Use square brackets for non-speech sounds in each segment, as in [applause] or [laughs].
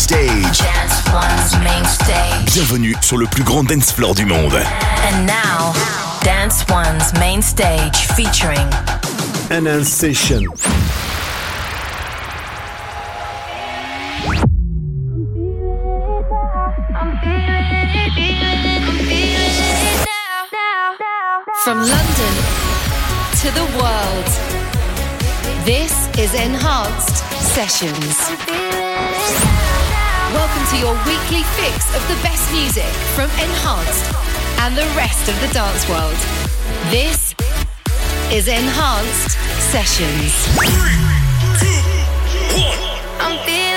stage. Dance One's main stage. Bienvenue sur le plus grand dance floor du monde. And now, Dance One's main stage featuring Enhanced Session. From London to the world, this is Enhanced Sessions. Welcome to your weekly fix of the best music from Enhanced and the rest of the dance world. This is Enhanced Sessions. Three, two, one.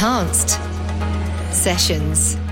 Enhanced Sessions.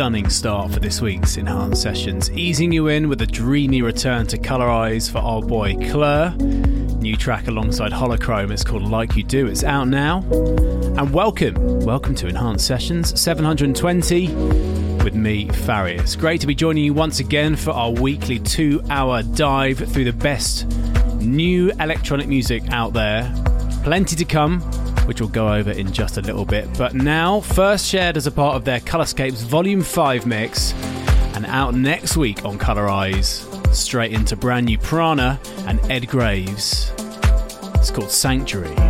Stunning start for this week's Enhanced Sessions, easing you in with a dreamy return to Colorize for our boy Claire. New track alongside Holochrome, it's called Like You Do, it's out now. And welcome, welcome to Enhanced Sessions 720 with me, Farius. It's great to be joining you once again for our weekly two hour dive through the best new electronic music out there. Plenty to come, which we'll go over in just a little bit. But now, first shared as a part of their Colorscapes Volume 5 mix, and out next week on Colorize, straight into brand new Prana and Ed Graves. It's called Sanctuary.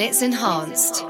It's enhanced.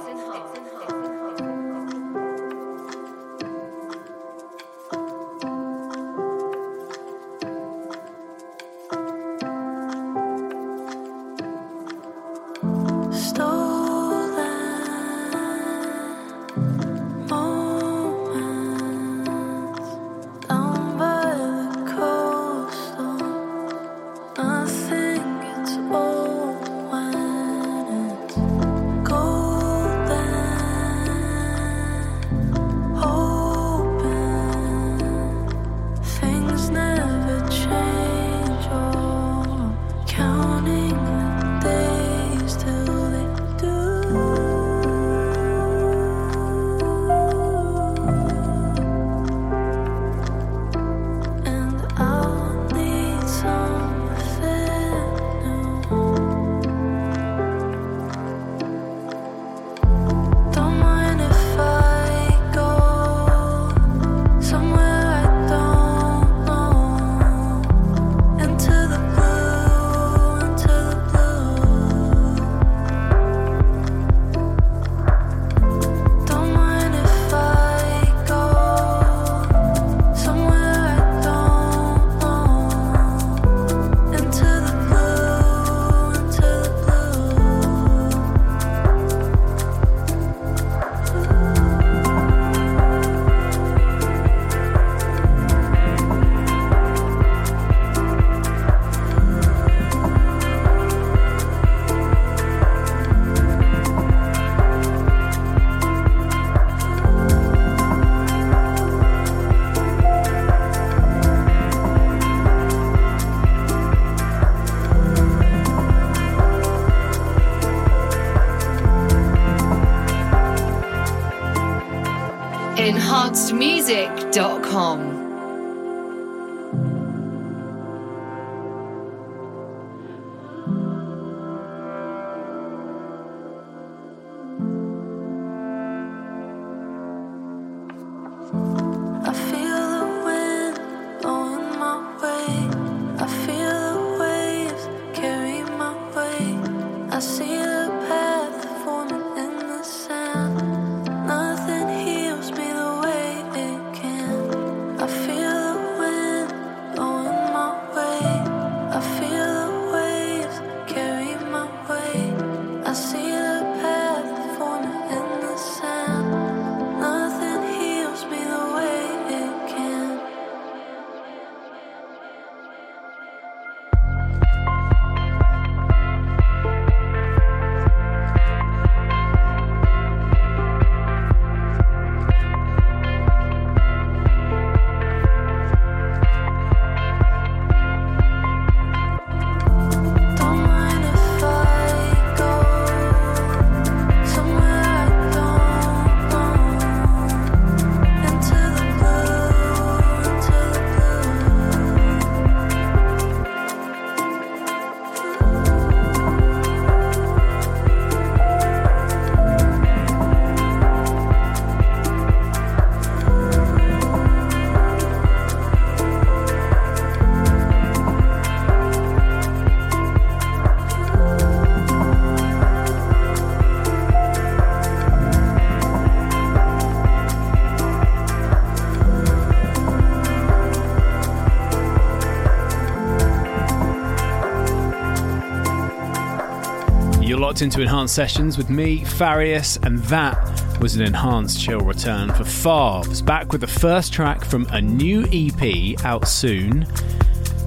Locked into Enhanced Sessions with me, Farius, and that was an enhanced chill return for Favs, back with the first track from a new EP out soon.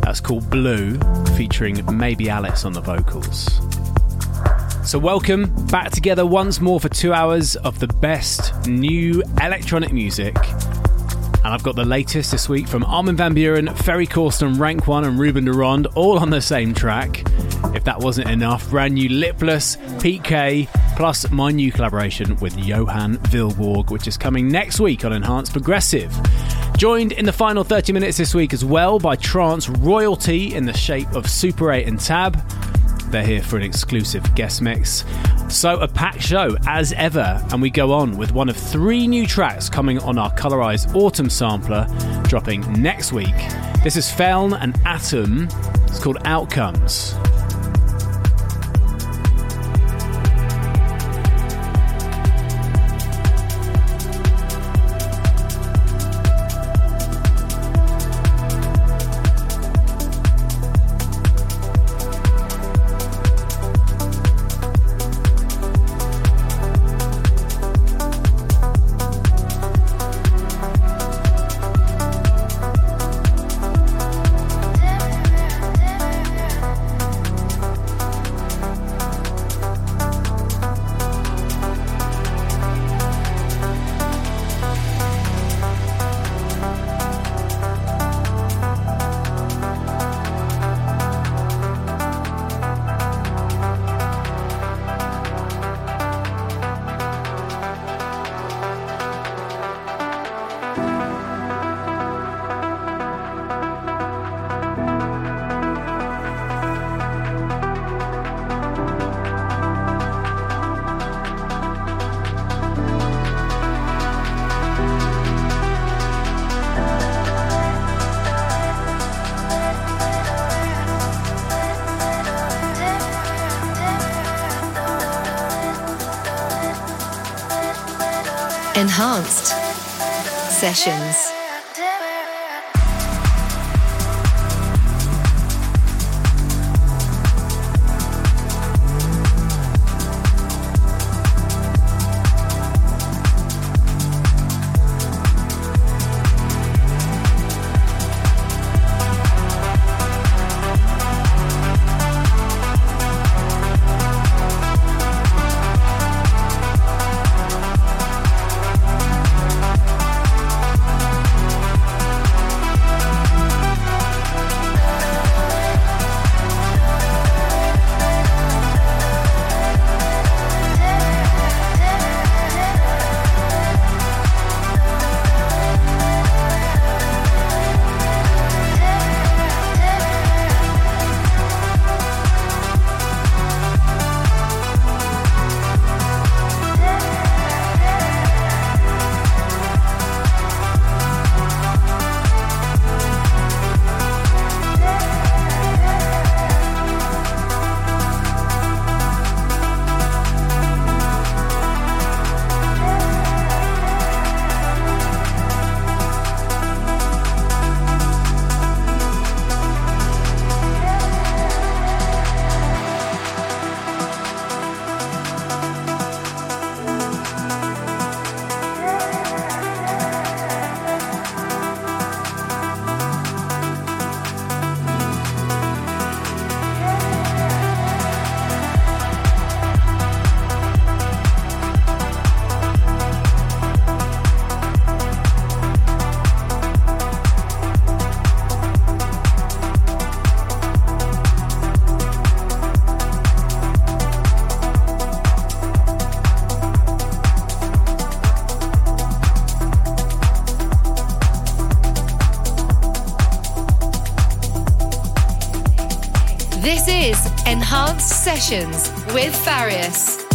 That's called Blue, featuring Maybe Alice on the vocals. So, welcome back together once more for two hours of the best new electronic music. And I've got the latest this week from Armin van Buuren, Ferry Corsten, Rank One, and Ruben de Ronde, all on the same track. If that wasn't enough, brand new Lipless, Pete K, plus my new collaboration with Johan Vilborg, which is coming next week on Enhanced Progressive. Joined in the final 30 minutes this week as well by Trance Royalty in the shape of Super 8 and Tab. They're here for an exclusive guest mix. So, a packed show as ever, and we go on with one of three new tracks coming on our Colorized Autumn sampler, dropping next week. This is Feln and Atom. It's called Outcomes. Enhanced Sessions. Sessions with Farius.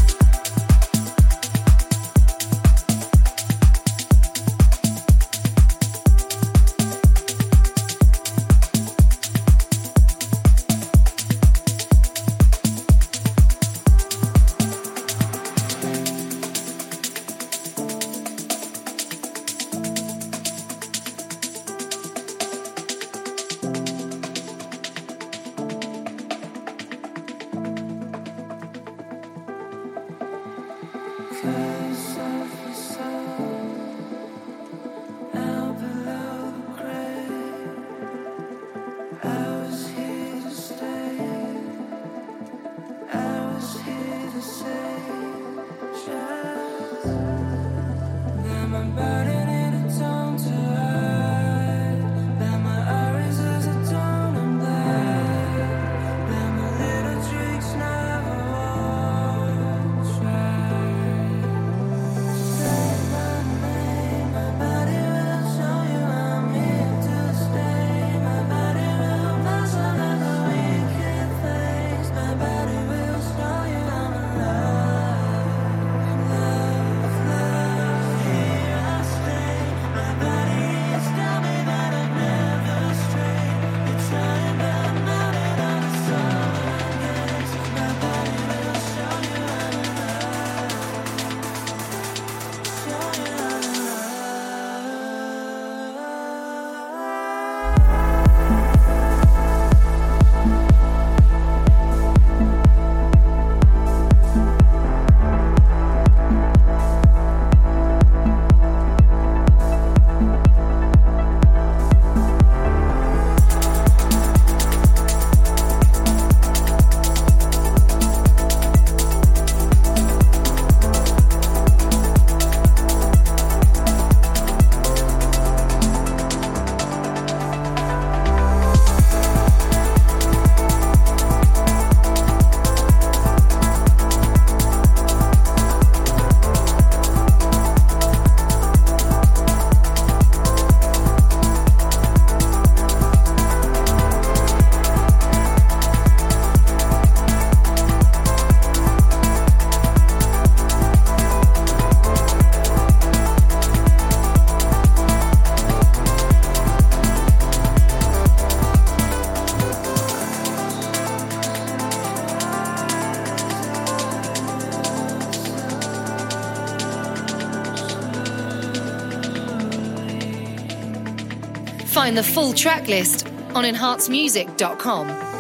Find the full track list on enhancedmusic.com.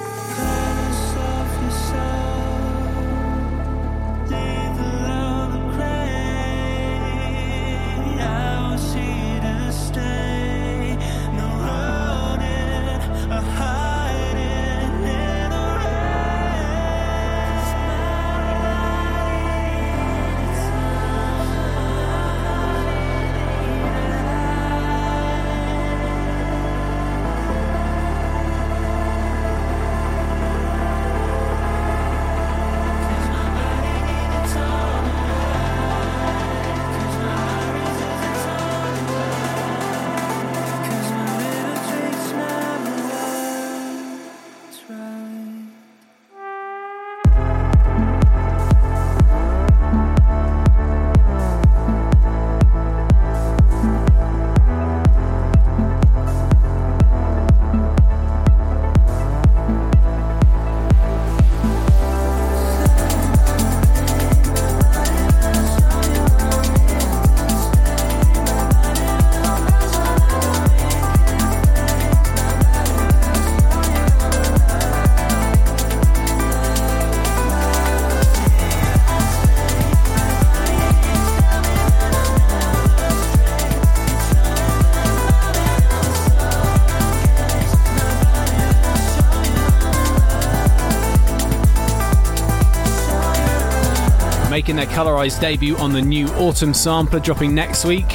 making their colorized debut on the new Autumn sampler dropping next week.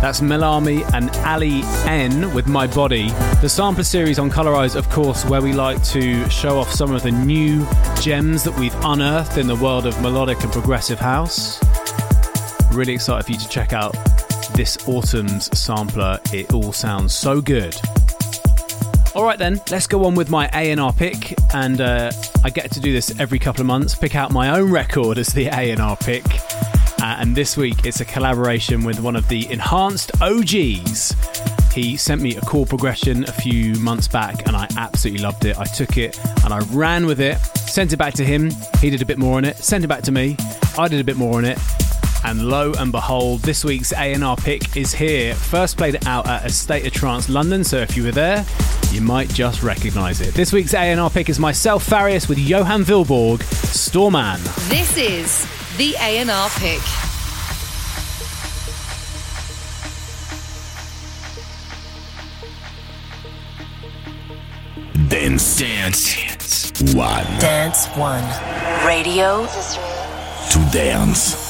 That's Melami and Ali N with My Body. The sampler series on Colorize, of course, where we like to show off some of the new gems that we've unearthed in the world of melodic and progressive house. Really excited for you to check out this autumn's sampler. It all sounds so good. All right, then, let's go on with my A&R pick, and uh, I get to do this every couple of months. Pick out my own record as the A&R pick, uh, and this week it's a collaboration with one of the enhanced OGs. He sent me a chord progression a few months back, and I absolutely loved it. I took it and I ran with it, sent it back to him. He did a bit more on it, sent it back to me. I did a bit more on it, and lo and behold, this week's A&R pick is here. First played out at a State of Trance London, so if you were there, you might just recognise it. This week's A&R pick is myself, Farius, with Johan Vilborg, Storman. This is the A&R pick. Dance. Dance. One. Dance One. Radio To dance.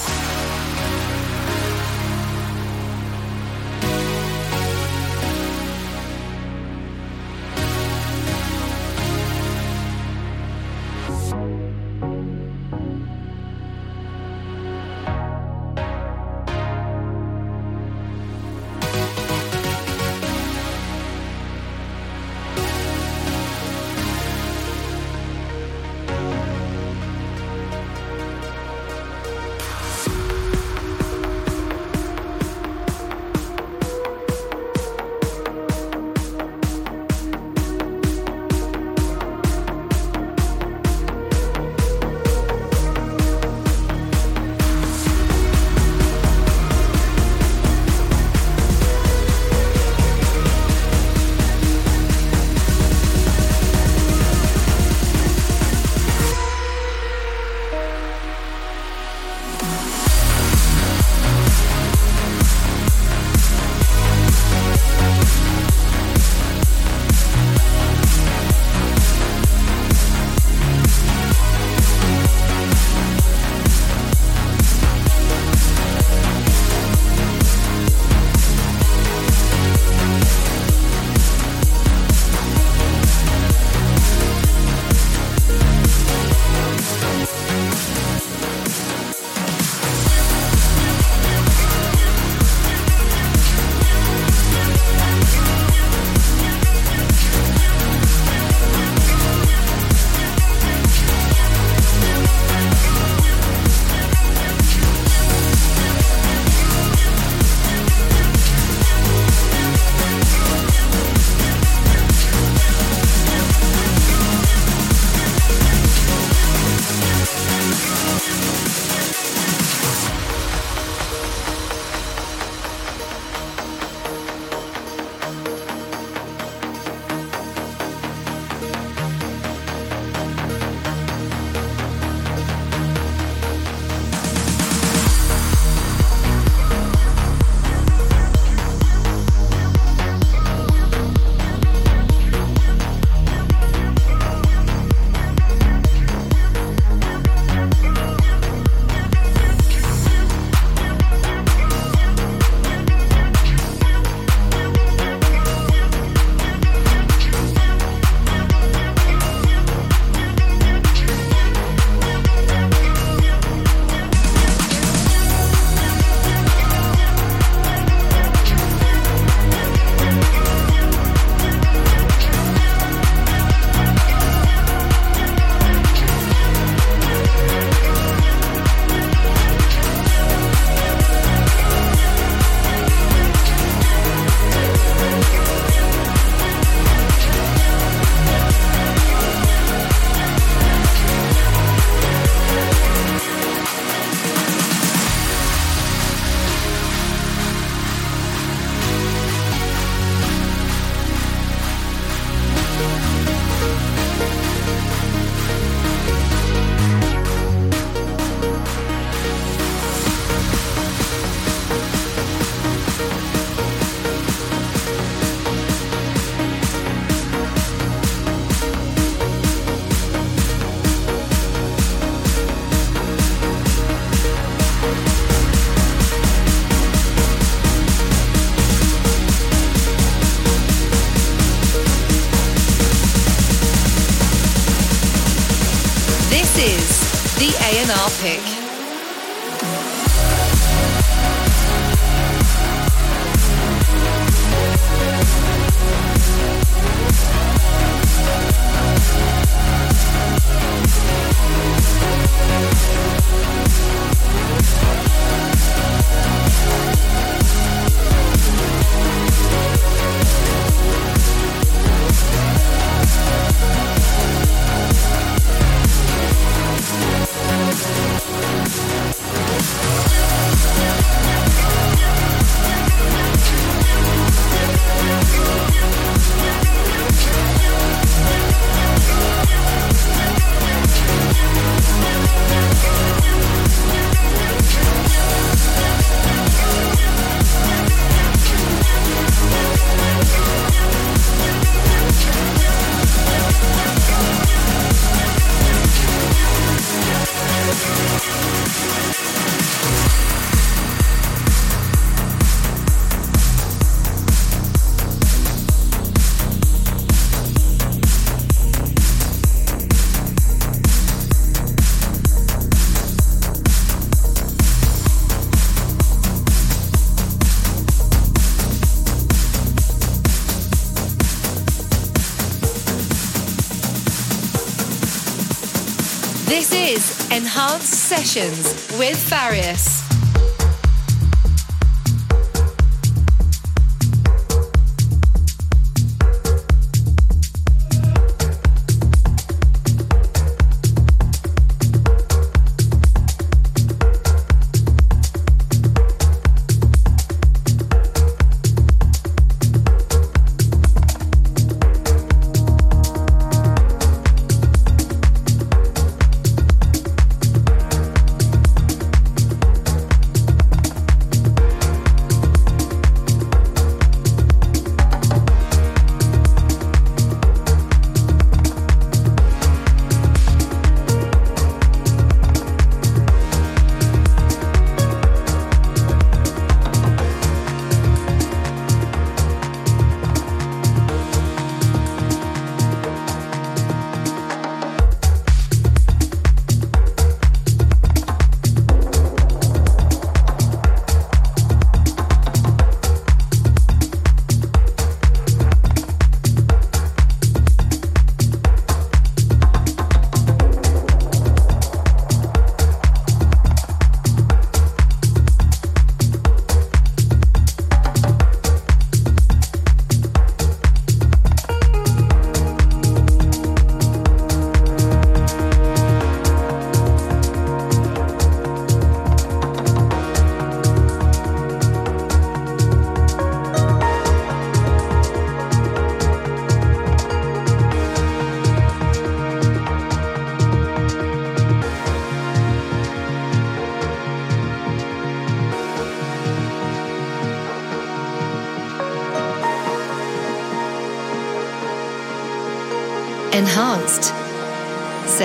Enhanced Sessions with Farius.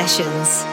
Sessions.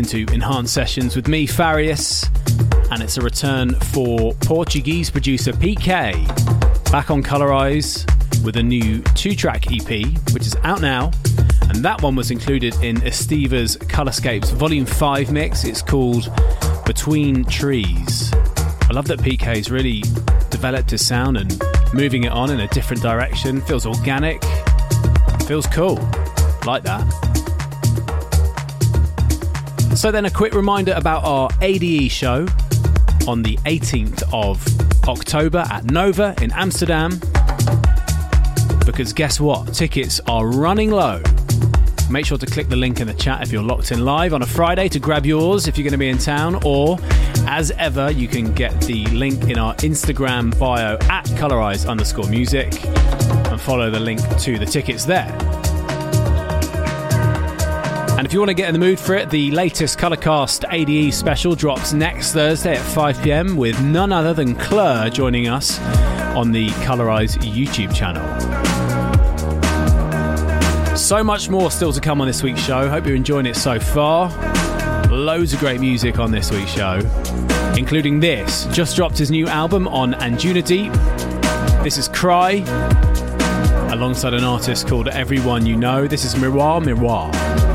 Locked into Enhanced Sessions with me, Farius, and it's a return for Portuguese producer PK back on Colorize with a new two track EP, which is out now. And that one was included in Estiva's Colorscapes Volume 5 mix. It's called Between Trees. I love that PK's really developed his sound and moving it on in a different direction. Feels organic, feels cool. Like that. So, then a quick reminder about our ADE show on the 18th of October at Nova in Amsterdam. Because guess what? Tickets are running low. Make sure to click the link in the chat if you're locked in live on a Friday to grab yours if you're going to be in town, or as ever, you can get the link in our Instagram bio at colorize underscore music and follow the link to the tickets there. And if you want to get in the mood for it, the latest Colorcast ADE special drops next Thursday at 5 pm with none other than Clur joining us on the Colorize YouTube channel. So much more still to come on this week's show. Hope you're enjoying it so far. Loads of great music on this week's show, including this. Just dropped his new album on Anjuna Deep. This is Cry, alongside an artist called Everyone You Know. This is Miroir Miroir.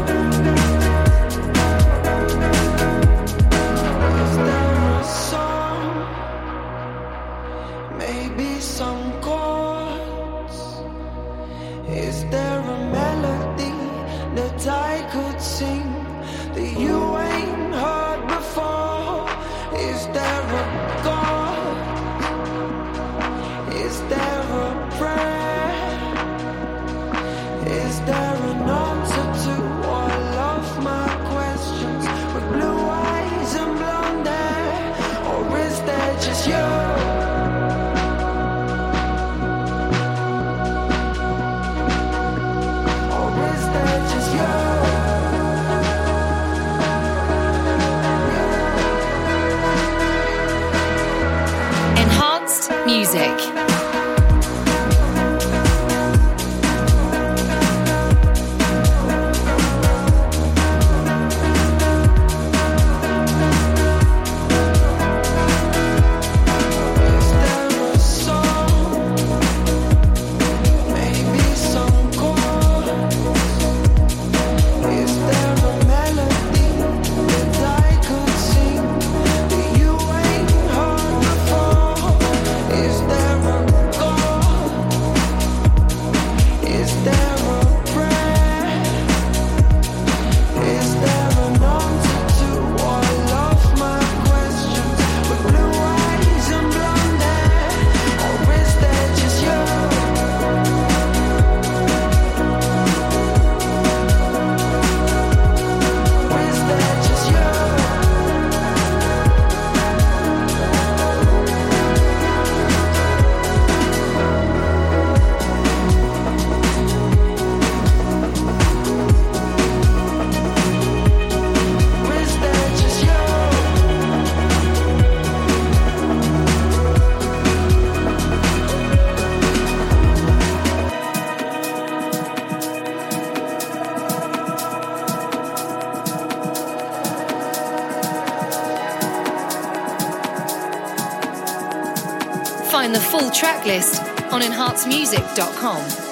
Full track list on enhancedmusic.com.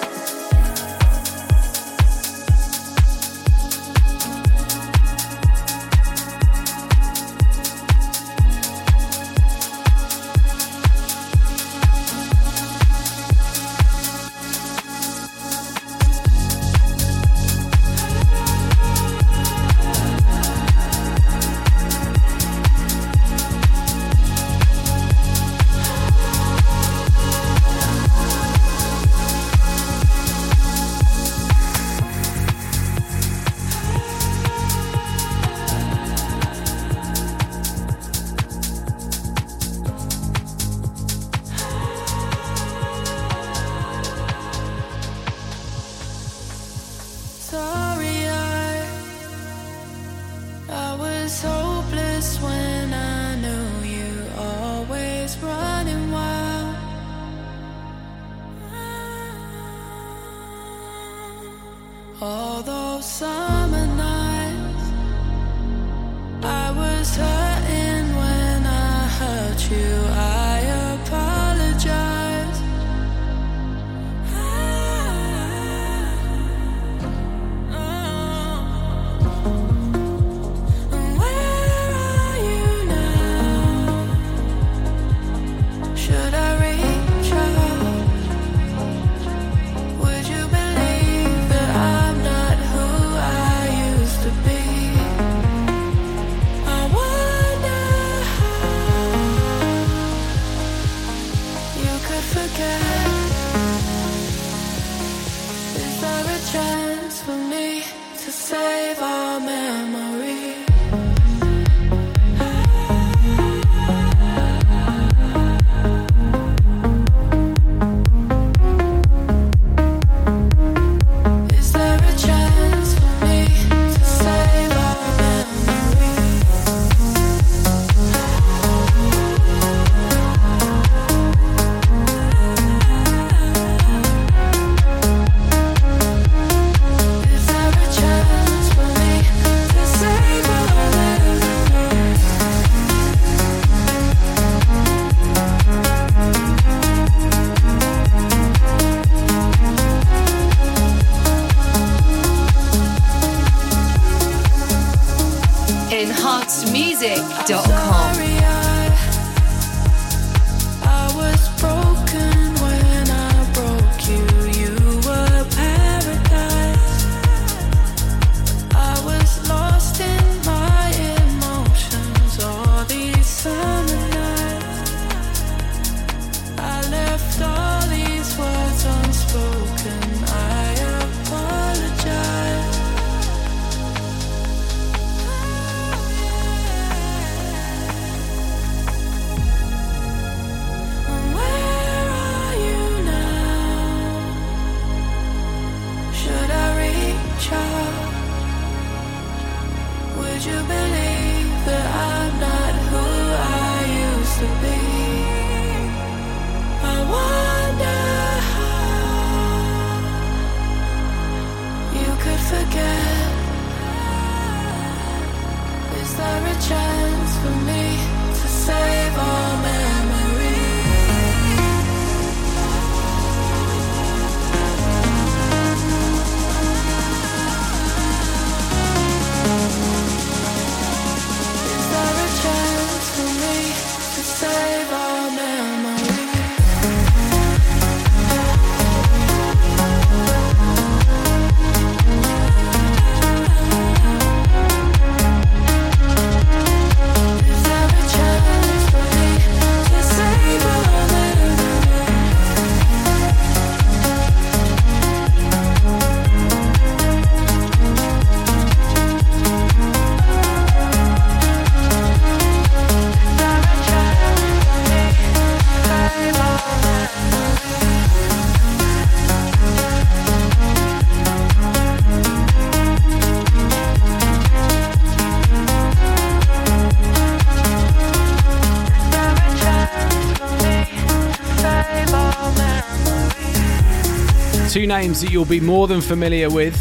names that you'll be more than familiar with.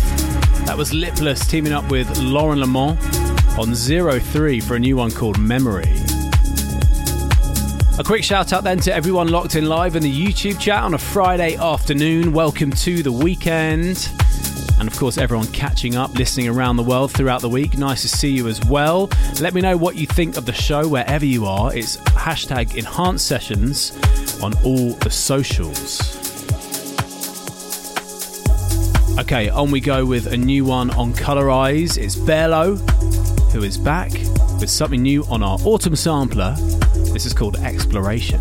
That was Lipless teaming up with Lauren L'aimant on Zero Three for a new one called Memory. A quick shout out then to everyone locked in live in the YouTube chat on a Friday afternoon. Welcome to the weekend. And of course, everyone catching up, listening around the world throughout the week. Nice to see you as well. Let me know what you think of the show wherever you are. It's hashtag enhanced sessions on all the socials. Okay, on we go with a new one on Colorize. It's Berlo, who is back with something new on our autumn sampler. This is called Exploration.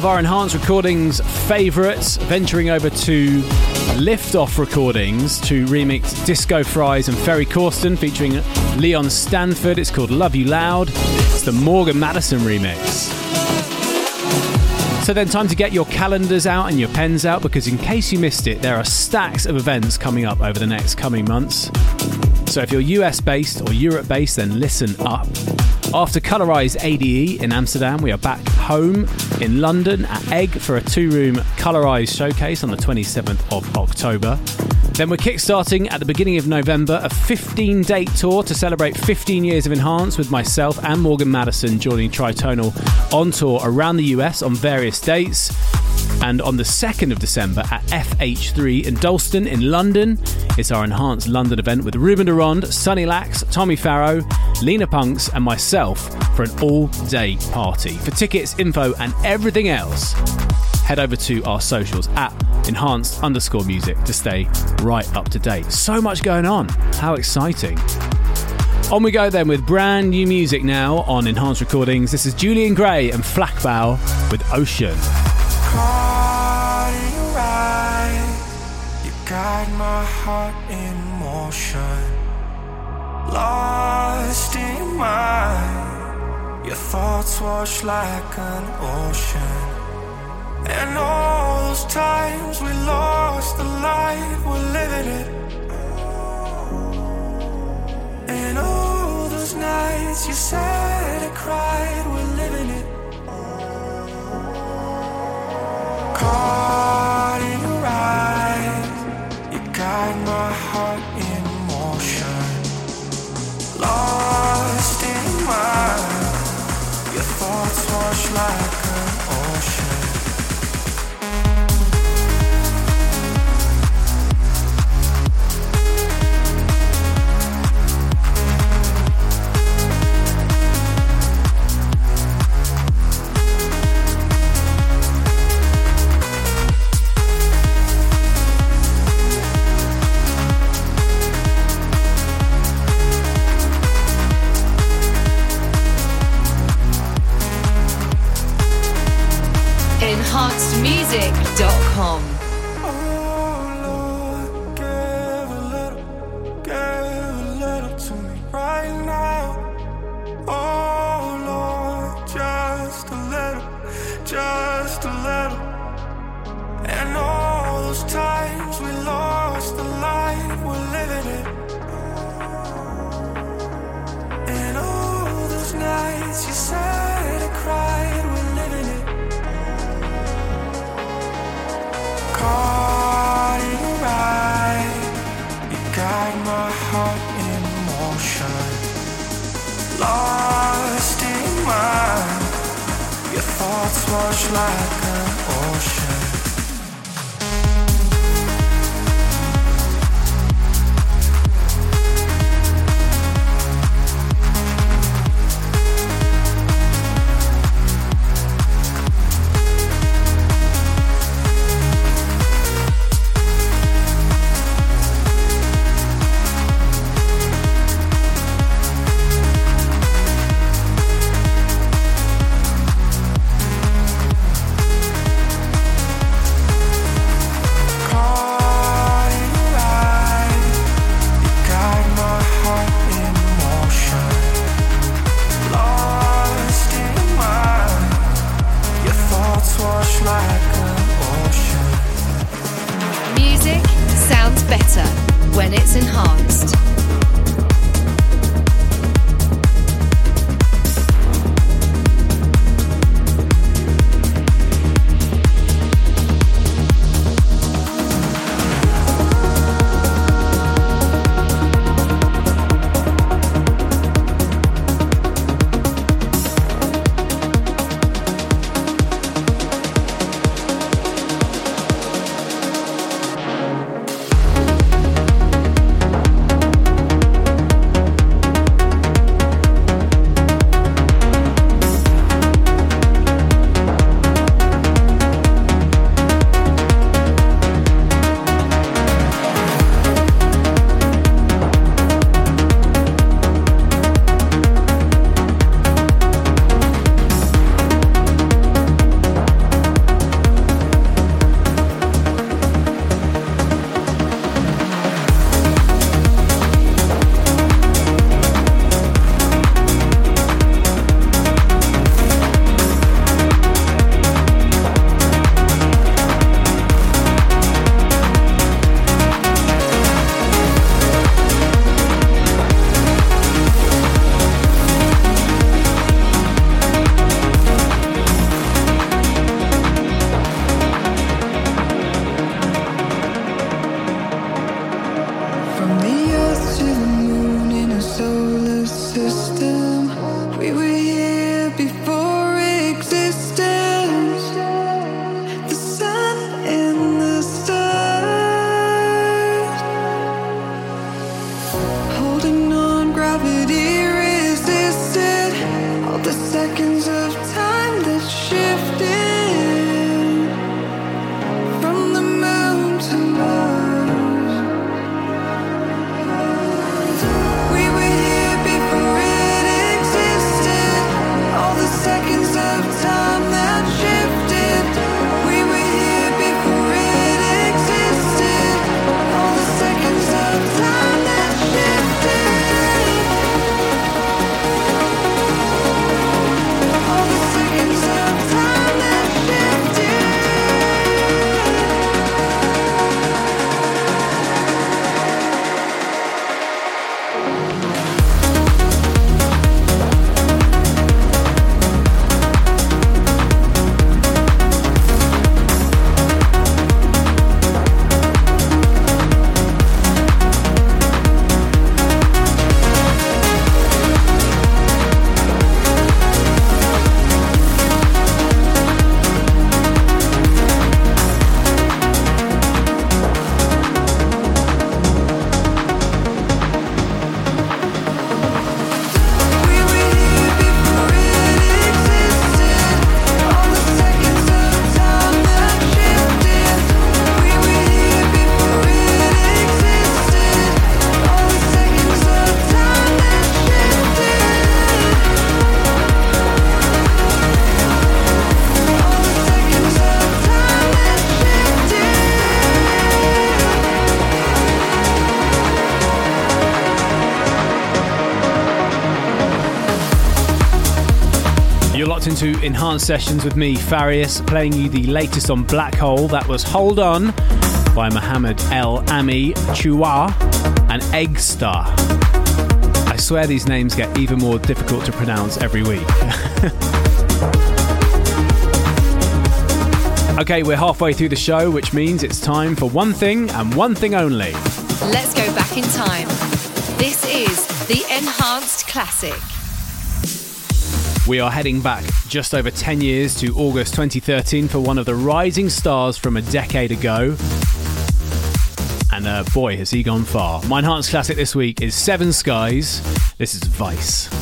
Of our enhanced recordings favourites, venturing over to Liftoff Recordings to remix Disco Fries and Ferry Corsten featuring Leon Stanford. It's called Love You Loud. It's the Morgan Madison remix. So then, time to get your calendars out and your pens out because, in case you missed it, there are stacks of events coming up over the next coming months. So, if you're US based or Europe based, then listen up. After Colorize ADE in Amsterdam, we are back home in London at Egg for a two room Colorize showcase on the 27th of October. Then we're kickstarting at the beginning of November a 15 date tour to celebrate 15 years of Enhance with myself and Morgan Madison joining Tritonal on tour around the US on various dates. And on the 2nd of December at FH3 in Dalston in London, it's our enhanced London event with Ruben de Ronde, Sunny Lax, Tommy Farrow, Lena Punks, and myself for an all day party. For tickets, info, and everything else, head over to our socials at enhanced underscore music to stay right up to date. So much going on. How exciting! On we go then with brand new music now on Enhanced Recordings. This is Julian Gray and Flackbow with Ocean. Lost in your thoughts wash like an ocean. And all those times we lost the light, we're living it. And all those nights you said and cried, we're living it. Caught in your eyes, you guide my heart in motion. Lost in your mind, your thoughts wash like locked into Enhanced Sessions with me, Farius, playing you the latest on Black Hole. That was Hold On by Mohammed El Ami Chua and Egg Star. I swear these names get even more difficult to pronounce every week. [laughs] okay, we're halfway through the show, which means it's time for one thing and one thing only. Let's go back in time. This is the Enhanced Classic. We are heading back just over 10 years to August 2013 for one of the rising stars from a decade ago. And uh, boy, has he gone far. My enhanced classic this week is Seven Skies. This is Vice.